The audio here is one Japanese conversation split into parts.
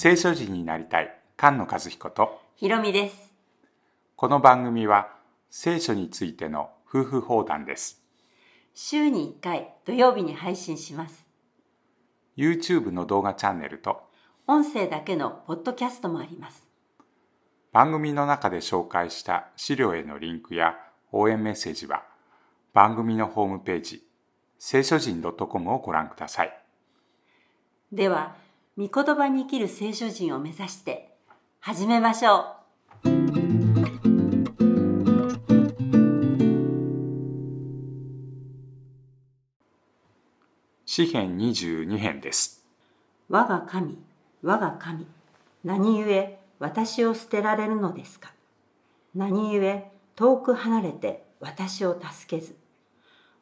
聖書人になりたい菅野和彦とひろみです。この番組は聖書についての夫婦放談です週に1回土曜日に配信します。YouTube の動画チャンネルと音声だけのポッドキャストもあります。番組の中で紹介した資料へのリンクや応援メッセージは番組のホームページ聖書人 .com をご覧くださいでは、御言葉に生きる聖書人を目指して始めましょ詩編22編です。う。我が神、我が神、何故私を捨てられるのですか？何故遠く離れて私を助けず、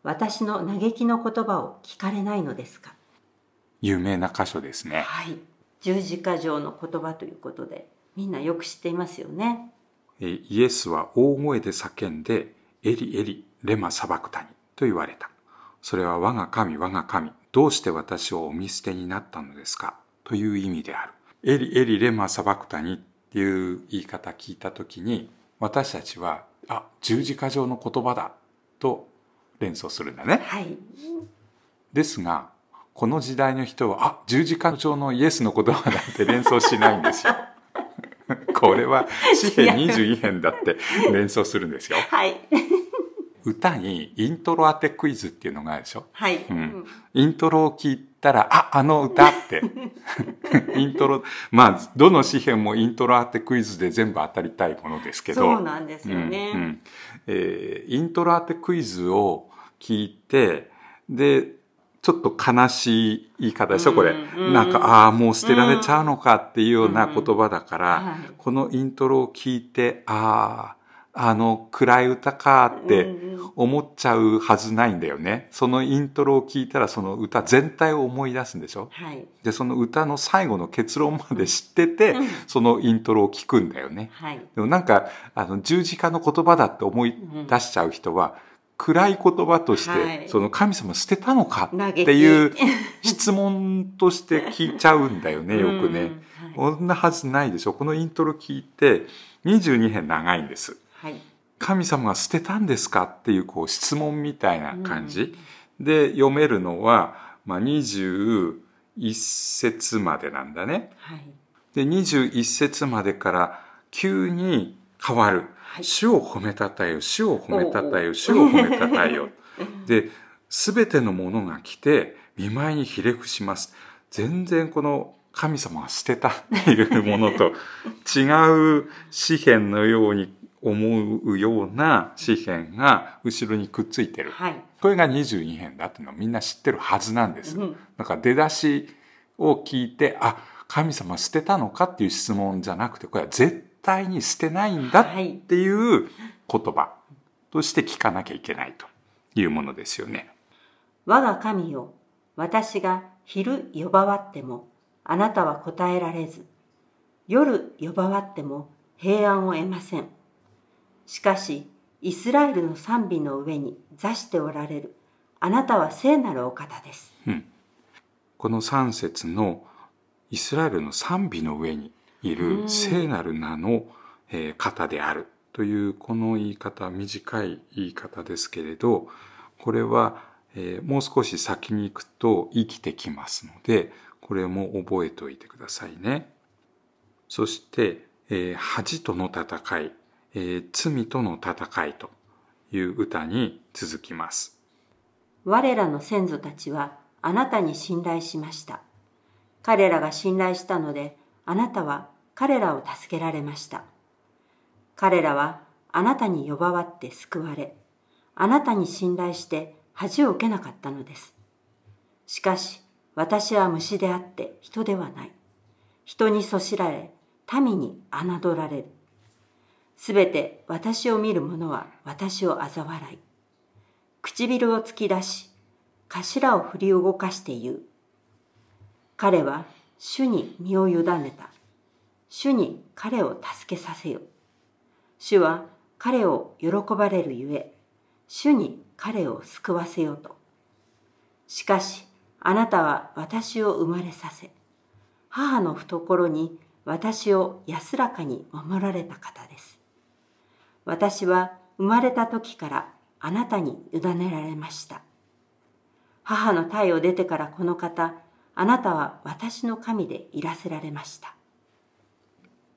私の嘆きの言葉を聞かれないのですか？有名な箇所ですねはい。十字架上の言葉ということで、みんなよく知っていますよね。えイエスは大声で叫んでエリエリレマサバクタニと言われたそれは我が神我が神どうして私をお見捨てになったのですか？という意味であるエリエリレマサバクタニっていう言い方聞いた時に私たちはあ十字架上の言葉だと連想するんだねはい。ですがこの時代の人はあ十字架上のイエスの言葉だって連想しないんですよ。これは詩編22編だって連想するんですよ。はい。歌にイントロ当てクイズっていうのがあるでしょ？はい。ん。イントロを聞いたらああの歌って。イントロまあどの詩編もイントロ当てクイズで全部当たりたいものですけど。そうなんですよね。うんうん。えーイントロ当てクイズを聞いてでちょっと悲しい言い方でしょこれ、なんかああもう捨てられちゃうのかっていうような言葉だから、はい。このイントロを聞いてあああの暗い歌かって思っちゃうはずないんだよね。そのイントロを聞いたらその歌全体を思い出すんでしょ。はい。でその歌の最後の結論まで知ってて、うん。そのイントロを聞くんだよね。はい。でもなんかあの十字架の言葉だって思い出しちゃう人は、暗い言葉として、はいその神様捨てたのかっていう 質問として聞いちゃうんだよねよくね。うんそんなはずないでしょこのイントロ聞いて22編長いんです。はい。神様が捨てたんですかっていうこう質問みたいな感じ、で読めるのは、まあ、21節までなんだね。はい。で21節までから急に変わる。はい主を褒めたたえよ、主を褒めたたえよ、主を褒めたたえよ。で、すべてのものが来て、見舞いにひれ伏します。全然この神様が捨てたっていうものと 違う詩篇のように思うような詩篇が後ろにくっついてる。はい。これが22編だっていうのをみんな知ってるはずなんです。うんなんか出だしを聞いて、あ、神様捨てたのかっていう質問じゃなくて、これは絶対に捨てないんだっていう言葉として聞かなきゃいけないというものですよね。我が神よ、私が昼呼ばわっても、あなたは答えられず、夜呼ばわっても平安を得ません。しかし、イスラエルの賛美の上に座しておられる、あなたは聖なるお方です。この3節のイスラエルの賛美の上にいる聖なる名のえー方であるというこの言い方短い言い方ですけれどこれはえーもう少し先に行くと生きてきますのでこれも覚えておいてくださいね。そして、えー恥との戦い、えー罪との戦いという歌に続きます。我らの先祖たちはあなたに信頼しました。彼らが信頼したので、あなたは彼らを助けられました。彼らはあなたに呼ばわって救われ、あなたに信頼して恥を受けなかったのです。しかし、私は虫であって人ではない。人にそしられ、民に侮られる。すべて私を見る者は私を嘲笑い。唇を突き出し、頭を振り動かして言う。彼は主に身を委ねた。主に彼を助けさせよ。主は彼を喜ばれるゆえ、主に彼を救わせよと。しかし、あなたは私を生まれさせ、母の懐に私を安らかに守られた方です。私は生まれた時からあなたに委ねられました。母の体を出てからこの方、あなたは私の神でいらせられました。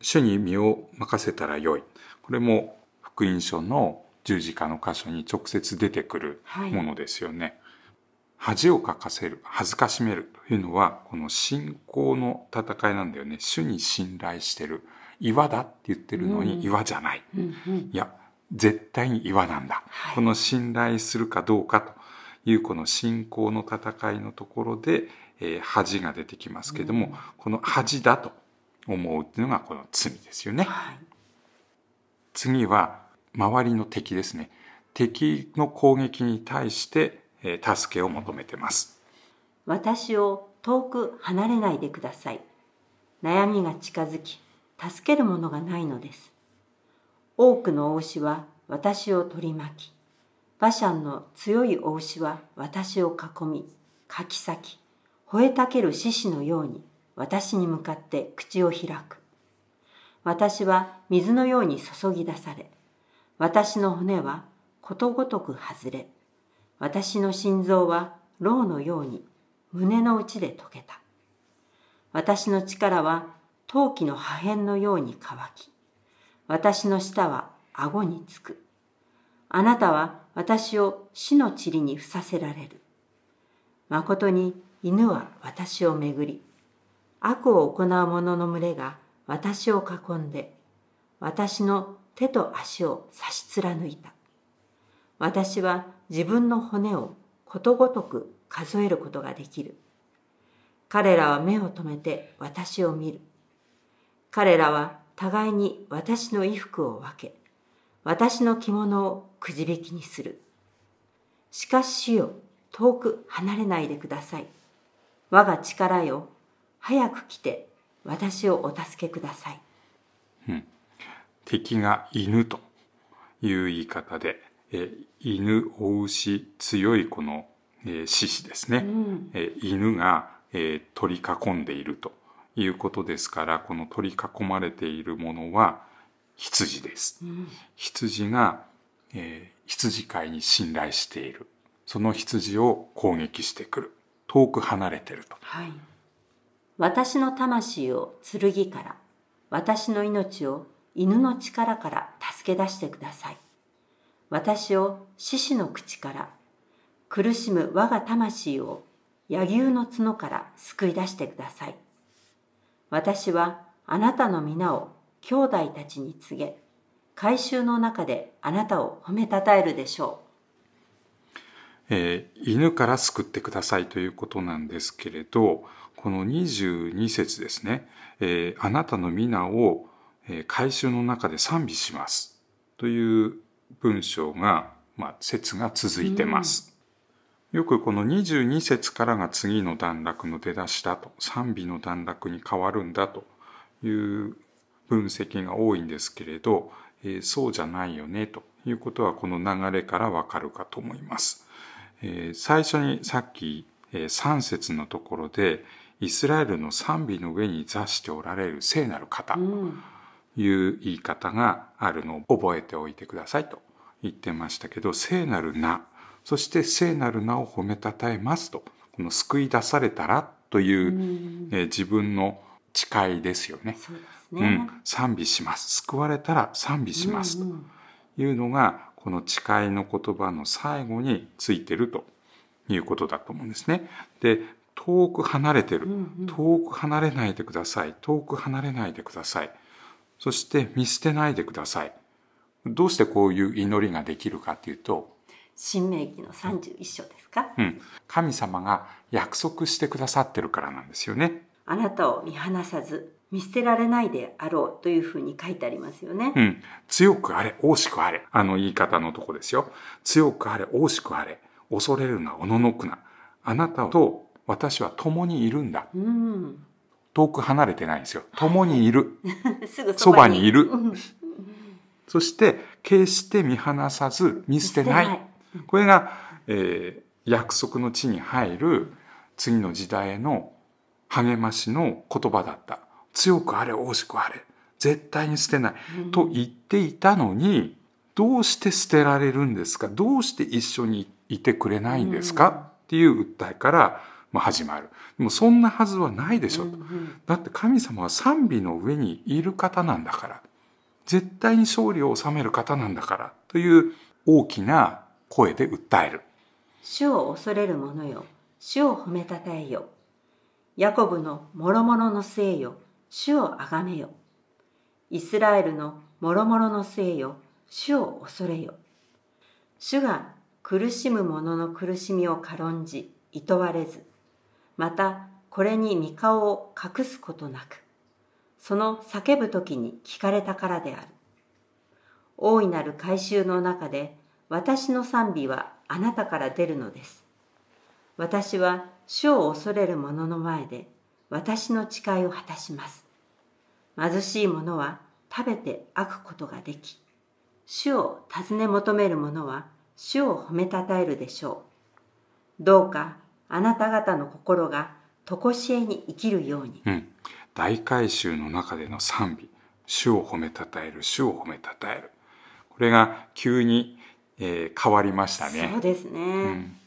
主に身を任せたらよい。これも福音書の十字架の箇所に直接出てくるものですよね。はい、恥をかかせる、恥ずかしめるというのは、この信仰の戦いなんだよね。主に信頼してる。岩だって言ってるのに岩じゃない。うんうん、いや、絶対に岩なんだ。はい、この信頼するかどうかというこの信仰の戦いのところで、えー、恥が出てきますけども、うん、この恥だと思うっていうのがこの罪ですよね。はい、次は周りの敵ですね。敵の攻撃に対して、えー、助けを求めてます。私を遠く離れないでください。悩みが近づき、助けるものがないのです。多くのお牛は私を取り巻き、馬車の強いお牛は私を囲み、かき裂き、吠えたける獅子のように私に向かって口を開く。私は水のように注ぎ出され、私の骨はことごとく外れ、私の心臓は牢のように胸の内で溶けた。私の力は陶器の破片のように乾き、私の舌は顎につく。あなたは私を死の塵に伏させられる。誠に犬は私をめぐり、悪を行う者の群れが私を囲んで、私の手と足を差し貫いた。私は自分の骨をことごとく数えることができる。彼らは目を留めて私を見る。彼らは互いに私の衣服を分け、私の着物をくじ引きにする。しかし主よ、遠く離れないでください。我が力よ、早く来て私をお助けください。うん、敵が犬という言い方で、え犬、お牛、強いこの、え獅子ですね。うん、え犬が、え取り囲んでいるということですからこの取り囲まれているものは羊です。うん、羊が、えー、羊飼いに信頼しているその羊を攻撃してくる遠く離れてると。はい、私の魂を剣から私の命を犬の力から助け出してください。私を獅子の口から苦しむ我が魂を柳生の角から救い出してください。私はあなたの皆を兄弟たちに告げ、改宗の中であなたを褒めたたえるでしょう。えー、犬から救ってくださいということなんですけれど、この22節ですね、えー、あなたの皆を、えー、改宗の中で賛美しますという文章が、まあ、説が続いてます。よくこの22節からが次の段落の出だしだと、賛美の段落に変わるんだという分析が多いんですけれど、えー、そうじゃないよねということはこの流れからわかるかと思います。えー、最初にさっき、えー、3節のところで、イスラエルの賛美の上に座しておられる聖なる方という言い方があるのを覚えておいてくださいと言ってましたけど、聖なる名そして聖なる名を褒めたたえますと、この救い出されたらという、えー、自分の誓いですよね。ね、うん。賛美します。救われたら賛美します。というのが、この誓いの言葉の最後についてるということだと思うんですね。で、遠く離れてる。遠く離れないでください。遠く離れないでください。そして見捨てないでください。どうしてこういう祈りができるかっていうと、新明記の31章ですか、うん、神様が約束してくださってるからなんですよね。あなたを見放さず見捨てられないであろうというふうに書いてありますよね。うん。強くあれ、大しくあれ。あの言い方のとこですよ。強くあれ、大しくあれ。恐れるな、おののくな。あなたと私は共にいるんだ。うん、遠く離れてないんですよ。共にいる。すぐそばにいる。そして、決して見放さず見捨てない。これが、えー、約束の地に入る次の時代への励ましの言葉だった。強くあれ、惜しくあれ。絶対に捨てない。と言っていたのに、どうして捨てられるんですか？どうして一緒にいてくれないんですか、っていう訴えから、まあ、始まる。でもそんなはずはないでしょ、とだって神様は賛美の上にいる方なんだから。絶対に勝利を収める方なんだから。という大きな声で訴える。主を恐れる者よ、主を褒めたたえよ。ヤコブの諸々の末よ、主をあがめよ。イスラエルの諸々の末よ、主を恐れよ。主が苦しむ者の苦しみを軽んじ、いとわれず、またこれに御顔を隠すことなく、その叫ぶ時に聞かれたからである。大いなる改宗の中で、私の賛美はあなたから出るのです。私は主を恐れる者の前で私の誓いを果たします。貧しい者は食べて飽くことができ、主を尋ね求める者は主を褒めたたえるでしょう。どうかあなた方の心が常しえに生きるように。うん。大改宗の中での賛美。主を褒めたたえる、主を褒めたたえる。これが急に、えー変わりましたね。そうですね。うん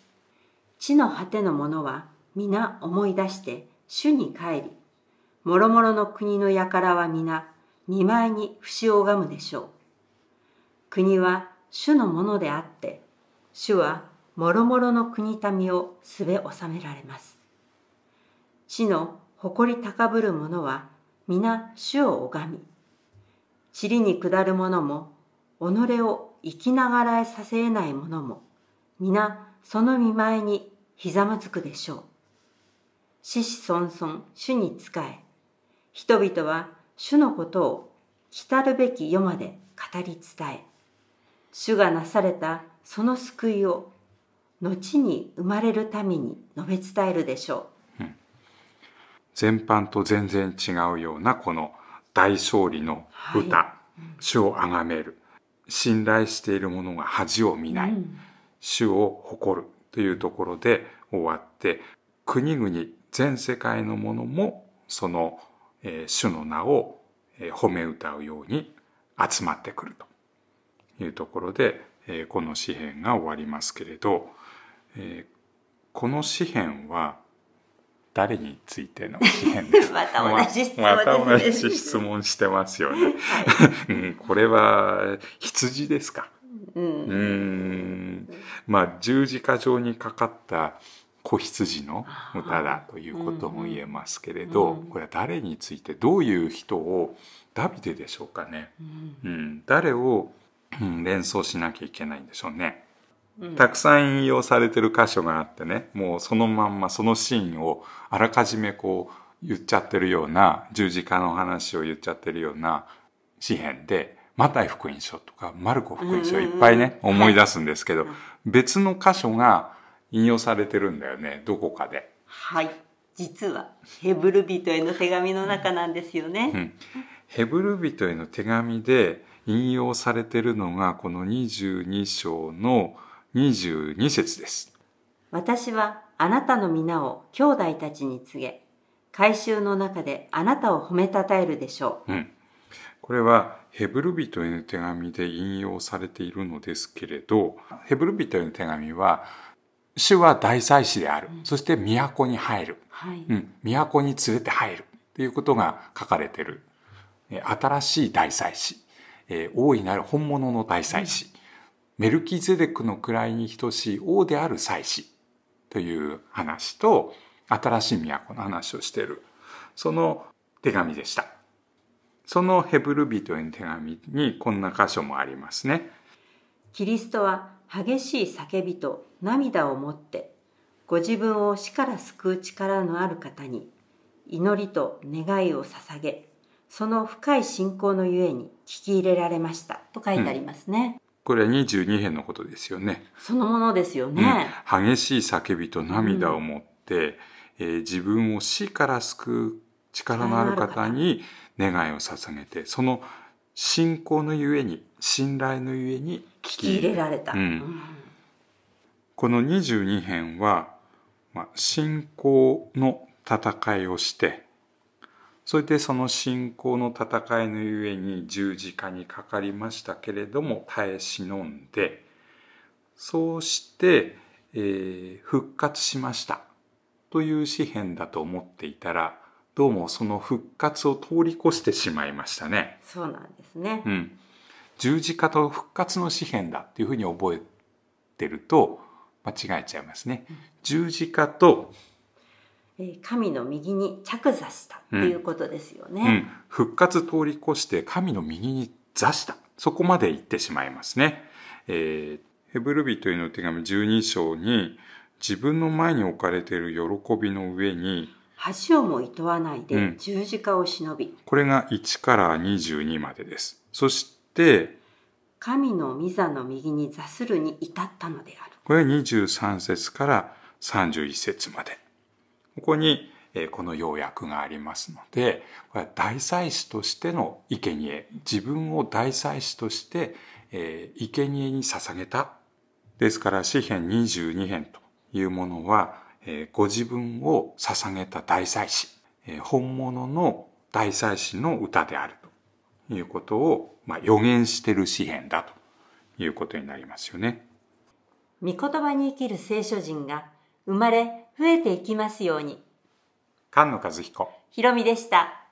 地の果ての者は皆思い出して主に帰り、諸々の国の輩は皆見舞いに節を拝むでしょう。国は主のものであって、主は諸々の国民をすべ収められます。地の誇り高ぶる者は皆主を拝み、塵に下る者も、己を生きながらえさせえない者も、皆その見舞いにひざまずくでしょう。子子孫々主に仕え、人々は主のことを来るべき世まで語り伝え、主がなされたその救いを後に生まれるために述べ伝えるでしょ全般と全然違うようなこの大勝利の歌、は主を崇める。信頼している者が恥を見う。ない、うん。主を誇るというところで終わって国々全世界の者もその、えー主の名を、えー褒め歌うように集まってくると。いうところで、えーこの詩篇が終わりますけれど、えーこの詩篇は誰についての詩篇ですか？また同じ質問また同じ質問してますよね。はい。うんこれは羊ですか？うん。うーん。まあ十字架上にかかった子羊の歌だということも言えますけれど、うんこれは誰についてどういう人をダビデでしょうかね、うん。うん、誰を、うん連想しなきゃいけないんでしょうね。うん。たくさん引用されてる箇所があってねもうそのまんまそのシーンをあらかじめこう言っちゃってるような十字架の話を言っちゃってるような詩篇でマタイ福音書とかマルコ福音書いっぱいねはい思い出すんですけどうん別の箇所が引用されてるんだよねどこかで。はい。実は、ヘブル人への手紙の中なんですよね。うんヘブル人への手紙で引用されてるのがこの22章の22節です。私はあなたの皆を兄弟たちに告げ、改宗の中であなたを褒めたたえるでしょうん、これはヘブル人への手紙で引用されているのですけれどヘブル人への手紙は主は大祭司である、そして都に入る、う。はい。うん、都に連れて入る。ということが書かれている。えー新しい大祭司、えー大いなる本物の大祭司、メルキゼデクの位に等しい王である祭司。という話と新しい都の話をしている。その手紙でした。そのヘブル人への手紙にこんな箇所もありますね。キリストは激しい叫びと涙を持って、ご自分を死から救う力のある方に、祈りと願いを捧げ、その深い信仰のゆえに聞き入れられました。と書いてありますね。これは22編のことですよねそのものですよね。うん激しい叫びと涙を持って、えー自分を死から救う力のある方に願いを捧げてその信仰のゆえに信頼のゆえに聞聞き入れられた。うんこの22編は、まあ、信仰の戦いをしてそれでその信仰の戦いのゆえに十字架にかかりましたけれども耐え忍んでそうして、えー、復活しましたという詩篇だと思っていたらどうもその復活を通り越してしまいましたね。そうなんですね。うん。十字架と復活の詩篇だっていうふうに覚えてると間違えちゃいますね。十字架と神の右に着座したっていうことですよね、うん。うん、復活通り越して神の右に座した。そこまで行ってしまいますね、えー、ヘブル人への手紙12章に自分の前に置かれている喜びの上に橋をもいとわないで十字架を忍び、うん、これが1から22までです。そして神の御座の右に座するに至ったのである。これは23節から31節まで。ここにこの要約がありますので、これは大祭司としての生贄自分を大祭司として、えー、生贄に捧げた。ですから、詩編22編というものは、えー、ご自分を捧げた大祭司、えー、本物の大祭司の歌である。ということを、まあ、予言している詩編だということになりますよね。御言葉に生きる聖書人が生まれ増えていきますように。菅野和彦。ひろみでした。